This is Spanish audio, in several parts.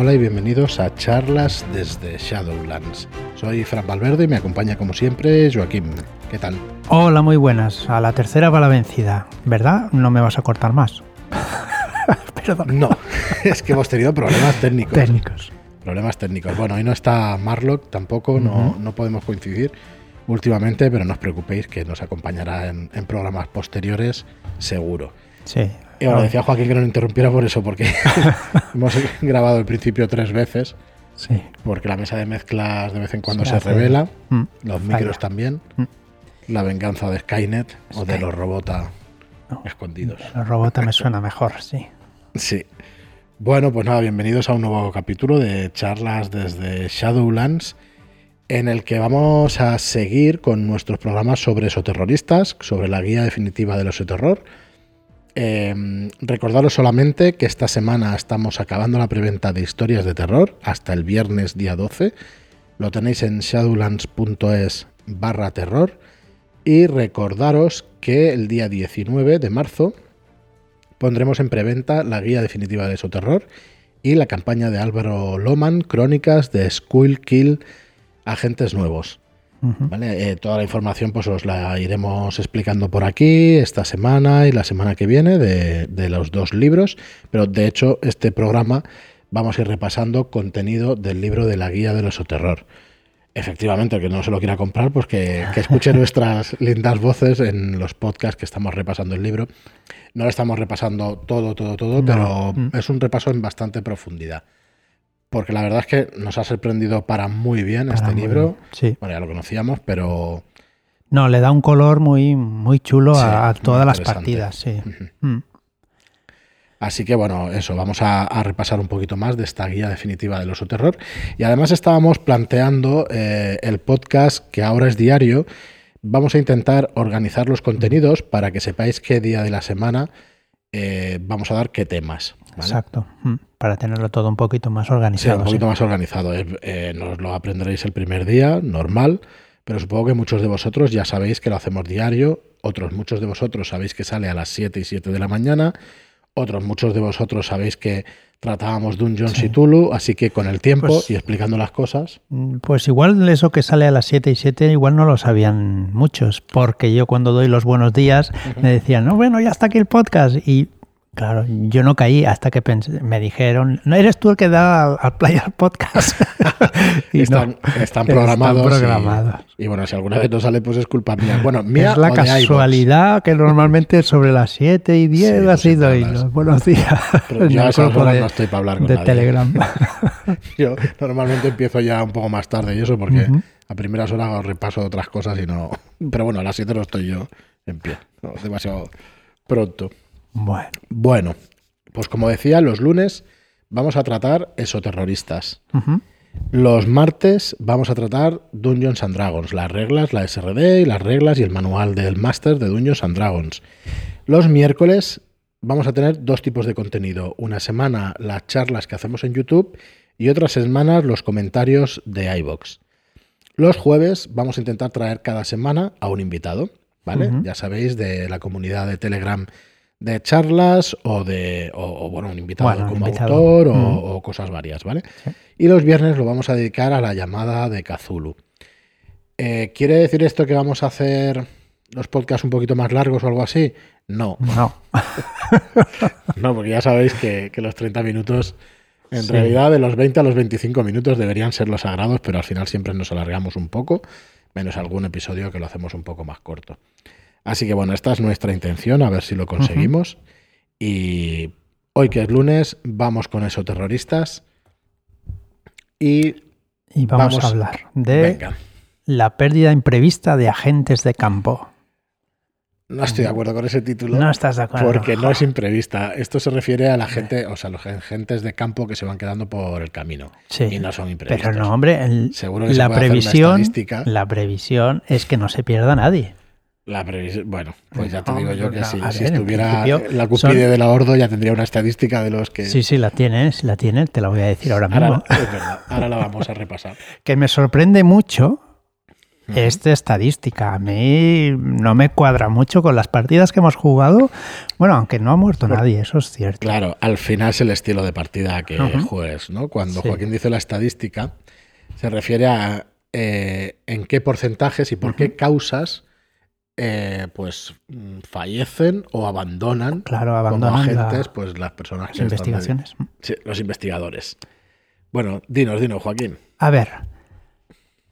Hola y bienvenidos a charlas desde Shadowlands. Soy Fran Valverde y me acompaña como siempre Joaquín. ¿Qué tal? Hola, muy buenas. A la tercera va la vencida, ¿verdad? No me vas a cortar más. Perdón. No, es que hemos tenido problemas técnicos. Técnicos. Problemas técnicos. Bueno, hoy no está Marlock tampoco, no, no podemos coincidir últimamente, pero no os preocupéis que nos acompañará en, programas posteriores, seguro. Sí. Y ahora decía Joaquín que no interrumpiera por eso, porque hemos grabado el principio tres veces. Sí. Porque la mesa de mezclas de vez en cuando se, revela, mm. los micros también. Mm. La venganza de Skynet o de los robota escondidos. Los robota me suena mejor, sí. Sí. Bueno, pues nada, bienvenidos a un nuevo capítulo de charlas desde Shadowlands en el que vamos a seguir con nuestros programas sobre esoterroristas, sobre la guía definitiva del esoterror. Eh, recordaros solamente que esta semana estamos acabando la preventa de historias de terror hasta el viernes día 12. Lo tenéis en shadowlands.es barra terror. Y recordaros que el día 19 de marzo pondremos en preventa la guía definitiva de esoterror y la campaña de Álvaro Loman, Crónicas de Skull Kill agentes nuevos. ¿Vale? Eh, toda la información pues os la iremos explicando por aquí esta semana y la semana que viene de, los dos libros, pero de hecho este programa vamos a ir repasando contenido del libro de la guía del terror Efectivamente, el que no se lo quiera comprar, pues que, escuche nuestras lindas voces en los podcasts que estamos repasando el libro. No lo estamos repasando todo, todo, todo, pero mm. es un repaso en bastante profundidad porque la verdad es que nos ha sorprendido para muy bien este libro. Sí. Bueno, ya lo conocíamos, pero... No, le da un color muy, muy chulo a, todas las partidas, sí. Mm. Así que bueno, eso, vamos a, repasar un poquito más de esta guía definitiva del oso terror. Y además estábamos planteando eh, el podcast que ahora es diario. Vamos a intentar organizar los contenidos para que sepáis qué día de la semana eh, vamos a dar qué temas. Exacto, mm, para tenerlo todo un poquito más organizado. Sí, un poquito más organizado. Eh, nos lo aprenderéis el primer día, normal, pero supongo que muchos de vosotros ya sabéis que lo hacemos diario, otros muchos de vosotros sabéis que sale a las 7 y 7 de la mañana, otros muchos de vosotros sabéis que tratábamos Dungeons sí. y Tulu, así que con el tiempo pues y explicando las cosas. Mm, pues igual eso que sale a las 7 y 7 igual no lo sabían muchos, porque yo cuando doy los buenos días me decían, no, bueno, ya está aquí el podcast y Claro, yo no caí hasta que me dijeron, no eres tú el que da al Player Podcast. y están, están, programados. Y, bueno, si alguna vez no sale, pues es culpa mía. Bueno, mía es la casualidad que normalmente sobre las 7 y 10 ha sido y los buenos días. Pero yo a no estoy para hablar con de Telegram. yo normalmente empiezo ya un poco más tarde y eso porque a primeras horas hago repaso de otras cosas y no. Pero bueno, a las 7 no estoy yo en pie. No, demasiado pronto. Bueno. Bueno, pues como decía, los lunes vamos a tratar esoterroristas. Los martes vamos a tratar Dungeons and Dragons, las reglas, la SRD y las reglas y el manual del máster de Dungeons and Dragons. Los miércoles vamos a tener dos tipos de contenido. Una semana las charlas que hacemos en YouTube y otras semanas los comentarios de iBox. Los jueves vamos a intentar traer cada semana a un invitado, ¿vale? Ya sabéis, de la comunidad de Telegram de charlas o de o, bueno un invitado como autor mm. o, cosas varias, ¿vale? Y los viernes lo vamos a dedicar a la llamada de Kazulu. Eh, ¿Quiere decir esto que vamos a hacer los podcasts un poquito más largos o algo así? No. No. no, porque ya sabéis que, los 30 minutos, en realidad de los 20 a los 25 minutos deberían ser los sagrados, pero al final siempre nos alargamos un poco, menos algún episodio que lo hacemos un poco más corto. Así que bueno, esta es nuestra intención, a ver si lo conseguimos. Y hoy que es lunes, vamos con esos terroristas. Y, vamos, a hablar de la pérdida imprevista de agentes de campo. No estoy de acuerdo con ese título. No estás de acuerdo. Porque no es imprevista. Esto se refiere a la gente, o sea, los agentes de campo que se van quedando por el camino. Sí. Y no son imprevistos. Pero no, hombre, Seguro que la previsión, la previsión es que no se pierda nadie. La previsión, bueno, pues ya te digo yo que si, estuviera la cupide de la Ordo ya tendría una estadística de los que... Sí, sí, la tienes, la tienes, te la voy a decir ahora mismo. Ahora, es verdad, ahora la vamos a repasar. que me sorprende mucho es de estadística. A mí no me cuadra mucho con las partidas que hemos jugado. Bueno, aunque no ha muerto nadie, eso es cierto. Claro, al final es el estilo de partida que Ujú. juegues, ¿no? Cuando Sí. Joaquín dice la estadística, se refiere a eh, en qué porcentajes y por qué causas eh, pues mm, fallecen o abandonan Claro, como abandonan la- agentes pues las personas las que están investigaciones. Sí, los investigadores. Bueno, dinos, dinos, Joaquín. A ver.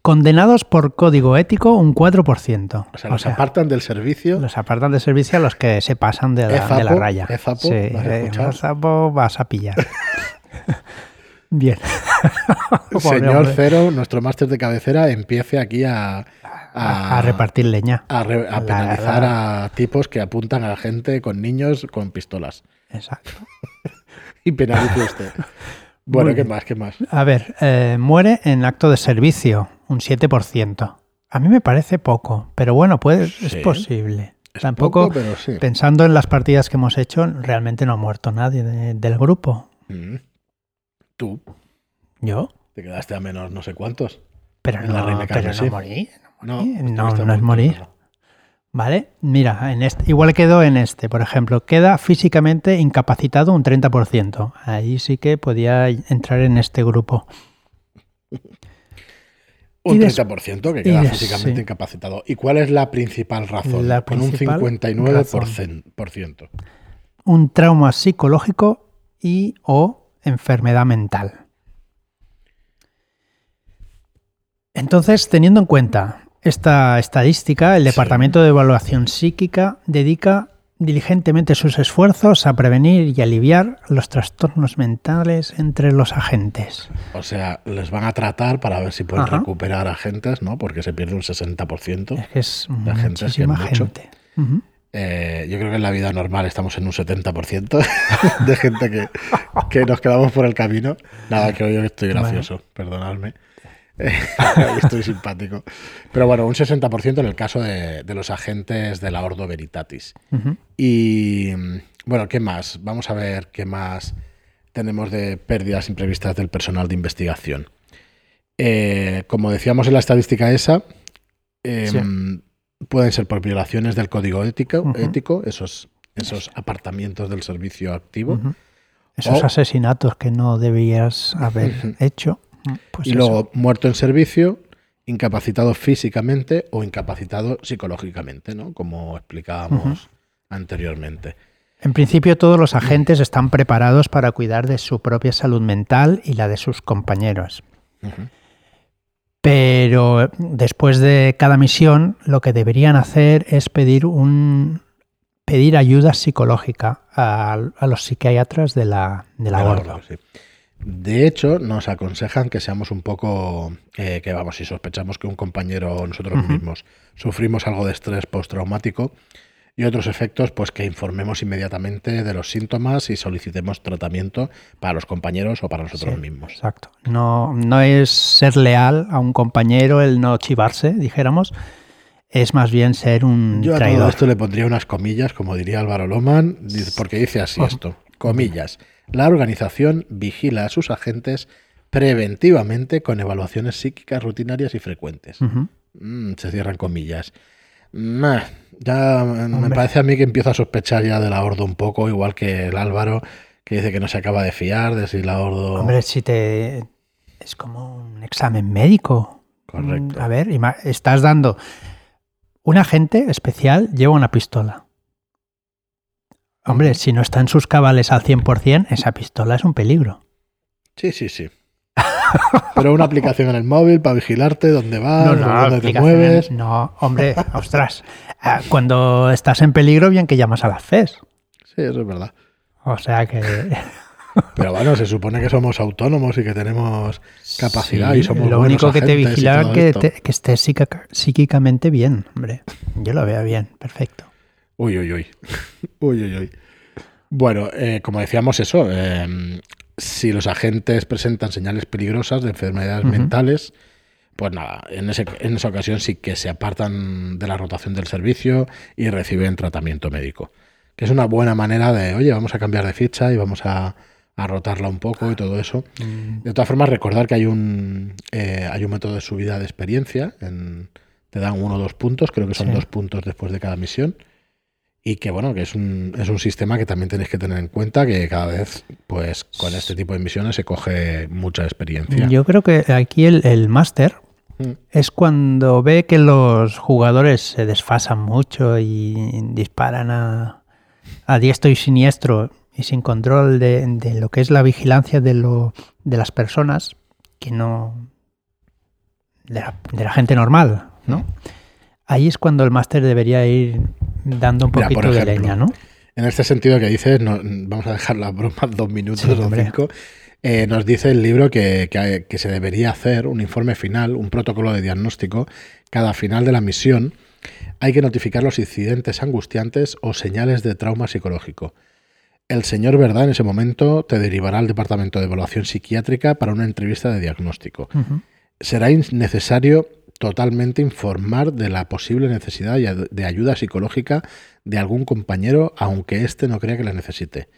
Condenados por código ético un 4%. O sea, los apartan del servicio. los apartan de servicio a los que se pasan de la, de la raya. Ezapo, sí, ¿vas a eh, escuchar? Ezapo vas a pillar. Bien. Señor. Cero, nuestro máster de cabecera, empiece aquí a, a, a repartir leña. a re- a penalizar la- a tipos que apuntan a gente con niños con pistolas. Exacto. Y penalice usted. Bueno, Muy ¿qué bien. más? ¿Qué más? A ver, eh, muere en acto de servicio, un 7%. A mí me parece poco, pero bueno, puede, es Sí. posible. Es Tampoco, poco, pero sí. pensando en las partidas que hemos hecho, realmente no ha muerto nadie de- del grupo. Mm. Tú ¿Yo? te quedaste a menos no sé cuántos. Pero En la no, Reina pero no morí. No, morí. no, estuviste no es morir. ¿Vale? Mira, en este, igual quedó en este, por ejemplo, queda físicamente incapacitado un 30%. Ahí sí que podía entrar en este grupo. Un Y des- 30% que queda físicamente sí. incapacitado. ¿Y cuál es la principal razón? La Con un principal 59%. por ciento. Un trauma psicológico y o enfermedad mental. Entonces, teniendo en cuenta esta estadística, el Sí. Departamento de Evaluación Psíquica dedica diligentemente sus esfuerzos a prevenir y aliviar los trastornos mentales entre los agentes. O sea, les van a tratar para ver si pueden Ajá. recuperar agentes, ¿no? Porque se pierde un 60%. Es que es La gente es que mucho. gente. Eh, yo creo que en la vida normal estamos en un 70% de gente que, que nos quedamos por el camino. Nada, que hoy estoy gracioso, perdonadme. Estoy simpático. Pero bueno, un 60% en el caso de, de los agentes de la Ordo Veritatis. Y mm, bueno, ¿qué más? Vamos a ver qué más tenemos de pérdidas imprevistas del personal de investigación. Eh, como decíamos en la estadística esa, eh, Sí. pueden ser por violaciones del código ético, ético esos, esos apartamientos del servicio activo. Esos O- asesinatos que no debías haber hecho. Pues y eso. luego muerto en servicio, incapacitado físicamente o incapacitado psicológicamente, ¿no? Como explicábamos anteriormente. En principio todos los agentes están preparados para cuidar de su propia salud mental y la de sus compañeros. Pero después de cada misión lo que deberían hacer es pedir un pedir ayuda psicológica a, a los psiquiatras de la, de la De la sí. De hecho, nos aconsejan que seamos un poco, eh, que vamos, si sospechamos que un compañero o nosotros mismos sufrimos algo de estrés postraumático y otros efectos, pues que informemos inmediatamente de los síntomas y solicitemos tratamiento para los compañeros o para nosotros Sí, mismos. Exacto. No, no es ser leal a un compañero el no chivarse, dijéramos. Es más bien ser un Yo a todo esto le pondría unas comillas, como diría Álvaro Loman, porque dice así Oh. esto, comillas. La organización vigila a sus agentes preventivamente con evaluaciones psíquicas rutinarias y frecuentes. Mm, se cierran comillas. Ya me parece a mí que empiezo a sospechar ya de la Ordo un poco, igual que el Álvaro, que dice que no se acaba de fiar de si la Ordo... Hombre, si te. Es como un examen médico. Correcto. A ver, estás dando. Un agente especial lleva una pistola. Hombre, si no está en sus cabales al 100%, esa pistola es un peligro. Sí, sí, sí. Pero una aplicación en el móvil para vigilarte dónde vas, por dónde te mueves. No, hombre, ostras. Ah, Cuando estás en peligro, bien que llamas a la FES. Sí, eso es verdad. O sea que. Pero bueno, se supone que somos autónomos y que tenemos capacidad Sí, y somos Lo único que te agentes y vigila todo que, te- que estés psíquicamente bien, hombre. Yo lo veo bien, perfecto. Uy, uy, uy. Uy, uy, uy. Bueno, eh, como decíamos eso, eh, si los agentes presentan señales peligrosas de enfermedades mentales, pues nada, en, ese- en esa ocasión sí que se apartan de la rotación del servicio y reciben tratamiento médico. Que es una buena manera de, oye, vamos a cambiar de ficha y vamos a, a rotarla un poco y todo eso. De todas formas, recordar que hay un, eh, hay un método de subida de experiencia en- te dan uno o dos puntos, creo que son Sí. dos puntos después de cada misión. Y que bueno, que es un, es un sistema que también tenéis que tener en cuenta que cada vez, pues con este tipo de misiones se coge mucha experiencia. Yo creo que aquí el, el máster Mm. es cuando ve que los jugadores se desfasan mucho y disparan a, a diestro y siniestro y sin control de, de lo que es la vigilancia de, lo, de las personas, que no. de la, de la gente normal, ¿no? Ahí es cuando el máster debería ir dando un Mira, poquito de leña, ¿no? En este sentido que dices, no- vamos a dejar las bromas dos minutos Sí, o cinco. Eh, nos dice el libro que, que- que se debería hacer un informe final, un protocolo de diagnóstico, cada final de la misión. Hay que notificar los incidentes angustiantes o señales de trauma psicológico. El señor Verdad en ese momento te derivará al departamento de evaluación psiquiátrica para una entrevista de diagnóstico. Será necesario totalmente informar de la posible necesidad de ayuda psicológica de algún compañero, aunque éste no crea que la necesite.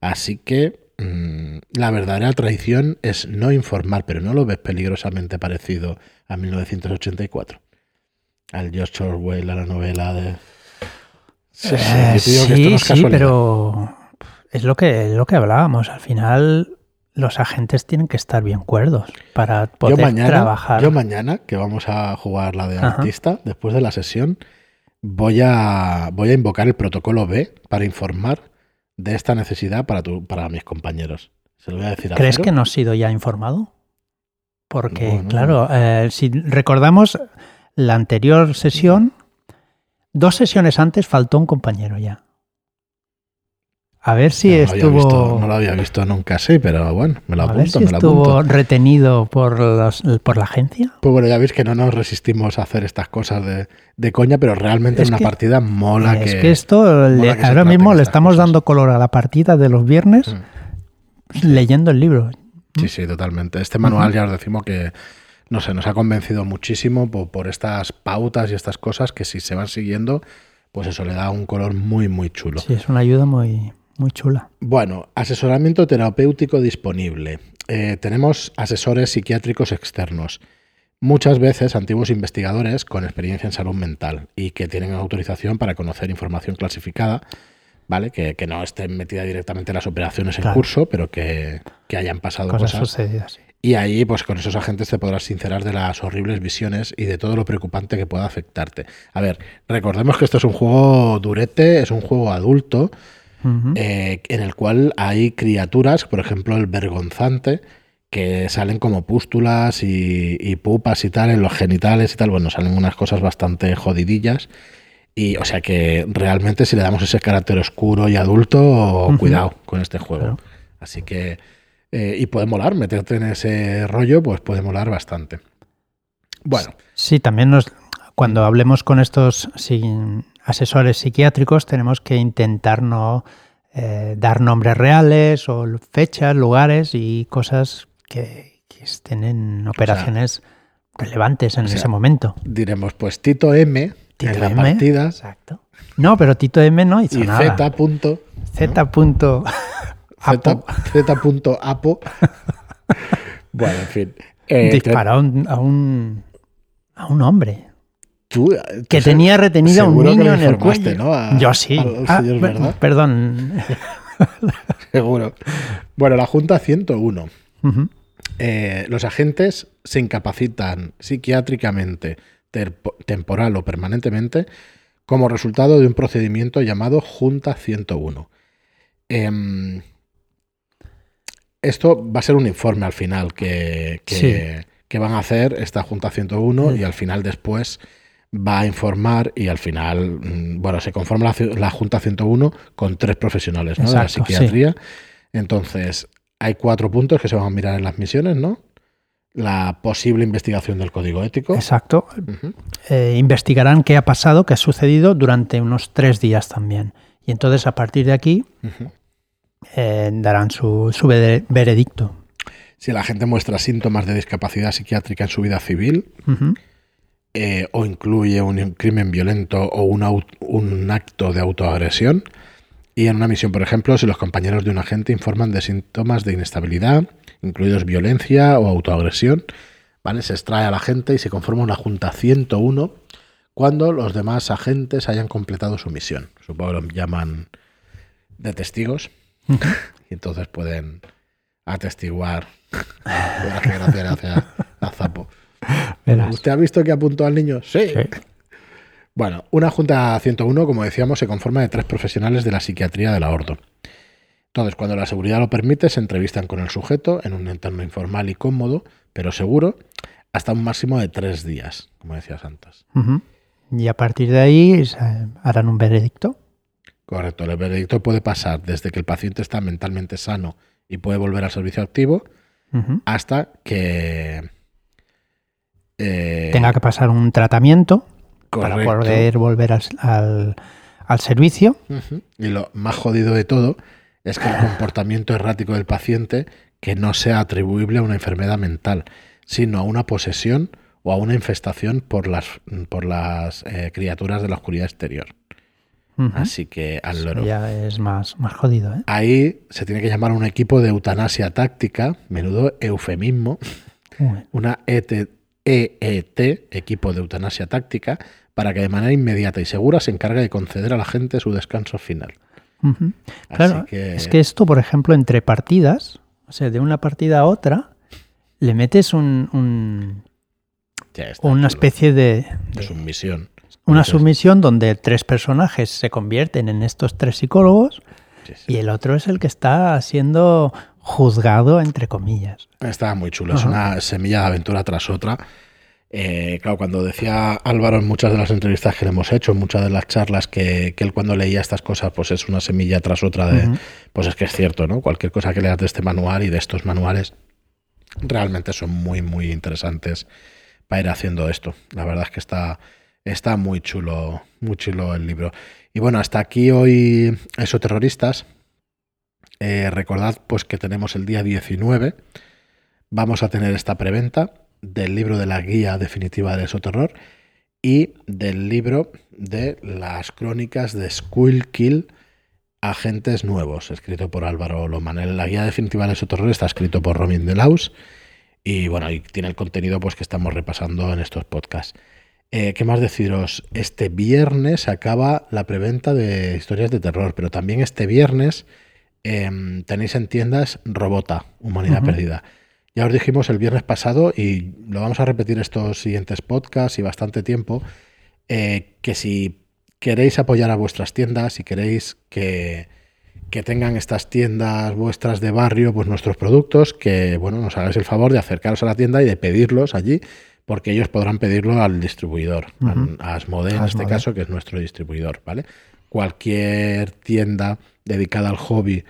Así que mm, la verdadera traición es no informar, pero no lo ves peligrosamente parecido a 1984. Al George Orwell, a la novela de... Sí, sí, Eh, no es sí, casualidad. pero es lo que es lo que hablábamos. Al final, los agentes tienen que estar bien cuerdos para poder yo mañana, trabajar. yo mañana, que vamos a jugar la de Ajá. artista, después de la sesión, voy a, voy a invocar el protocolo B para informar de esta necesidad para, tu, para mis compañeros. Se lo voy a decir ¿Crees que no has sido ya informado? Porque, Bueno. claro, eh, si recordamos la anterior sesión, dos sesiones antes faltó un compañero ya. A ver si no, lo estuvo. visto, no lo había visto nunca así, pero bueno, me lo a ver apunto, si me lo estuvo apunto. retenido por, los- por la agencia. Pues bueno, ya veis que no nos resistimos a hacer estas cosas de, de coña, pero realmente Es en una partida mola es que... que esto, le- mola que se ahora mismo le estamos cosas. dando color a la partida de los viernes Mm. leyendo el libro. Sí, sí, totalmente. Este manual ya os decimos que, no sé, nos ha convencido muchísimo por, por estas pautas y estas cosas que si se van siguiendo, pues eso le da un color muy, muy chulo. Sí, es una ayuda muy, muy chula. Bueno, asesoramiento terapéutico disponible. Eh, tenemos asesores psiquiátricos externos. Muchas veces antiguos investigadores con experiencia en salud mental y que tienen autorización para conocer información clasificada, ¿vale? Que, que no estén metida directamente en las operaciones en Claro. curso, pero que, que hayan pasado Cosas cosas. sucedidas. Y ahí, pues con esos agentes te podrás sincerar de las horribles visiones y de todo lo preocupante que pueda afectarte. A ver, recordemos que esto es un juego durete, es un juego adulto, Eh, en el cual hay criaturas, por ejemplo el vergonzante, que salen como pústulas y, y pupas y tal en los genitales y tal. Bueno, salen unas cosas bastante jodidillas. Y o sea que realmente si le damos ese carácter oscuro y adulto, cuidado con este juego. Claro. Así que, eh, y puede molar, meterte en ese rollo, pues puede molar bastante. Bueno, Sí, también nos, cuando hablemos con estos sí, asesores psiquiátricos tenemos que intentar no eh, dar nombres reales o fechas, lugares y cosas que, que estén en operaciones relevantes en o sea, ese momento. diremos, pues Tito M Tito en la M, partida Exacto. No, pero Tito M no hizo y nada. Z punto Z. punto Apo Z- Z.apo. bueno, en fin. Eh, disparó a un a un hombre tú- que tenía retenido a un niño en el cuello. ¿no? A- Yo sí. Ah, señor per- Verdad. perdón. Seguro. Bueno, la Junta 101. Ujú. Eh, los agentes se incapacitan psiquiátricamente, temporal o permanentemente, como resultado de un procedimiento llamado Junta 101. Em, esto va a ser un informe al final que, que- Sí. que van a hacer esta Junta 101 Sí. y al final después va a informar y al final, mm, bueno, se conforma la, Junta 101 con tres profesionales ¿no? de la sí. psiquiatría. Entonces, hay cuatro puntos que se van a mirar en las misiones, ¿no? La posible investigación del código ético. Exacto. Eh, investigarán qué ha pasado, qué ha sucedido durante unos tres días también. Y entonces a partir de aquí eh, darán su, su vere- veredicto. Si la gente muestra síntomas de discapacidad psiquiátrica en su vida civil. Eh, o incluye un crimen violento o un, un acto de autoagresión. Y en una misión, por ejemplo, si los compañeros de un agente informan de síntomas de inestabilidad, incluidos violencia o autoagresión, ¿vale? Se extrae a la gente y se conforma una junta 101 cuando los demás agentes hayan completado su misión. Supongo que lo llaman de testigos y entonces pueden atestiguar. gracias, gracias a Zapo. Verás. ¿Usted ha visto que apuntó al niño? Sí. Sí. Bueno, una Junta 101, como decíamos, se conforma de tres profesionales de la psiquiatría de la Ordo. Entonces, cuando la seguridad lo permite, se entrevistan con el sujeto en un entorno informal y cómodo, pero seguro, hasta un máximo de tres días, como decías antes. Ujú. Y a partir de ahí se harán un veredicto. Correcto, el veredicto puede pasar desde que el paciente está mentalmente sano y puede volver al servicio activo hasta que... eh, Tenga que pasar un tratamiento para poder volver al, al- al servicio. Y lo más jodido de todo es que el comportamiento errático del paciente que no sea atribuible a una enfermedad mental, sino a una posesión o a una infestación por las, por las eh, criaturas de la oscuridad exterior. Así que al loro. Ya es más, más jodido, ¿eh? Ahí se tiene que llamar a un equipo de eutanasia táctica, menudo eufemismo, una ET, EET, equipo de eutanasia táctica, para que de manera inmediata y segura se encargue de conceder a la gente su descanso final. Claro, que- es que esto, por ejemplo, entre partidas, o sea, de una partida a otra, le metes un, una especie de, de submisión. una Entonces, submisión donde tres personajes se convierten en estos tres psicólogos sí, sí. y el otro es el que está siendo juzgado, entre comillas. Está muy chulo, es una semilla de aventura tras otra. Eh, claro, cuando decía Álvaro en muchas de las entrevistas que le hemos hecho, en muchas de las charlas, que, que él cuando leía estas cosas, pues es una semilla tras otra de. Pues es que es cierto, ¿no? Cualquier cosa que leas de este manual y de estos manuales realmente son muy, muy interesantes para ir haciendo esto. La verdad es que está, está muy chulo, muy chulo el libro. Y bueno, hasta aquí hoy eso terroristas. Eh, recordad pues que tenemos el día 19. Vamos a tener esta preventa del libro de la guía definitiva del esoterror y del libro de las crónicas de Skull Kill Agentes Nuevos, escrito por Álvaro Loman. La guía definitiva del esoterror está escrito por Romin de Laus y bueno, y tiene el contenido pues que estamos repasando en estos podcasts. Eh, ¿Qué más deciros? Este viernes acaba la preventa de historias de terror, pero también este viernes em, tenéis en tiendas Robota, Humanidad. Perdida. Ya os dijimos el viernes pasado y lo vamos a repetir estos siguientes podcasts y bastante tiempo, eh, que si queréis apoyar a vuestras tiendas, si queréis que, que tengan estas tiendas vuestras de barrio, pues nuestros productos, que bueno, nos hagáis el favor de acercaros a la tienda y de pedirlos allí, porque ellos podrán pedirlo al distribuidor, a Asmode en este caso, que es nuestro distribuidor, ¿vale? Cualquier tienda dedicada al hobby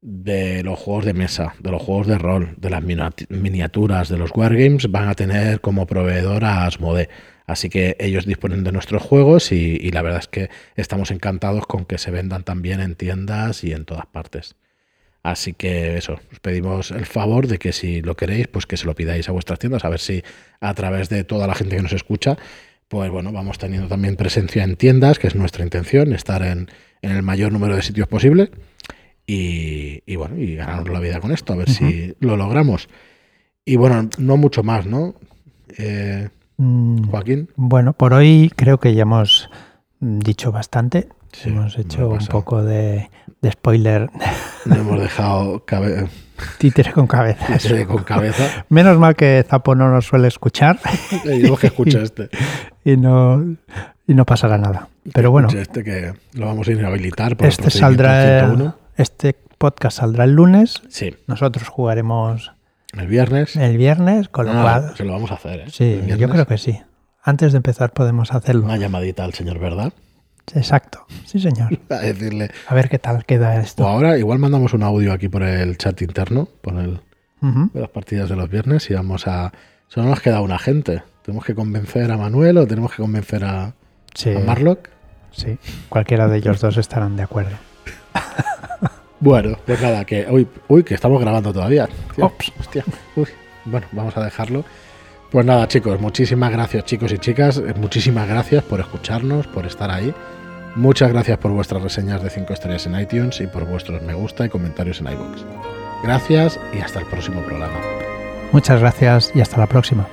de los juegos de mesa, de los juegos de rol, de las miniaturas, de los wargames, van a tener como proveedor a Asmode. Así que ellos disponen de nuestros juegos y, y la verdad es que estamos encantados con que se vendan también en tiendas y en todas partes. Así que eso, os pedimos el favor de que si lo queréis, pues que se lo pidáis a vuestras tiendas, a ver si a través de toda la gente que nos escucha, pues bueno, vamos teniendo también presencia en tiendas, que es nuestra intención, estar en, en el mayor número de sitios posible y, y bueno, y ganarnos la vida con esto, a ver si lo logramos. Y bueno, no mucho más, ¿no? Eh, Mm, Joaquín. Bueno, por hoy creo que ya hemos dicho bastante. Sí, hemos hecho un poco de, de spoiler No hemos dejado cabe- títere con cabeza. títere con cabeza. Menos mal que Zapo no nos suele escuchar digo que escuche este. y no, y no pasará nada. Pero bueno, este que lo vamos a inhabilitar por este saldrá, 101. este podcast saldrá el lunes. Sí, Nosotros jugaremos el viernes. el viernes, con lo Ah, cual, se lo vamos a hacer, ¿eh? sí, yo creo que sí. Antes de empezar podemos hacerlo. Una llamadita al señor, ¿verdad? Exacto, sí señor. A decirle. A ver qué tal queda O esto. ahora igual mandamos un audio aquí por el chat interno, por el de las partidas de los viernes y vamos a. Solo nos queda una gente. Tenemos que convencer a Manuel o tenemos que convencer a, Sí, a Marlock. sí, cualquiera de ellos dos estarán de acuerdo. Bueno, pues nada, que uy, uy, que estamos grabando todavía. Tío, Ops. hostia, uy. Bueno, vamos a dejarlo. Pues nada, chicos, muchísimas gracias, chicos y chicas. eh, Muchísimas gracias por escucharnos, por estar ahí. Muchas gracias por vuestras reseñas de 5 estrellas en iTunes y por vuestros me gusta y comentarios en iBox. Gracias y hasta el próximo programa. Muchas gracias y hasta la próxima.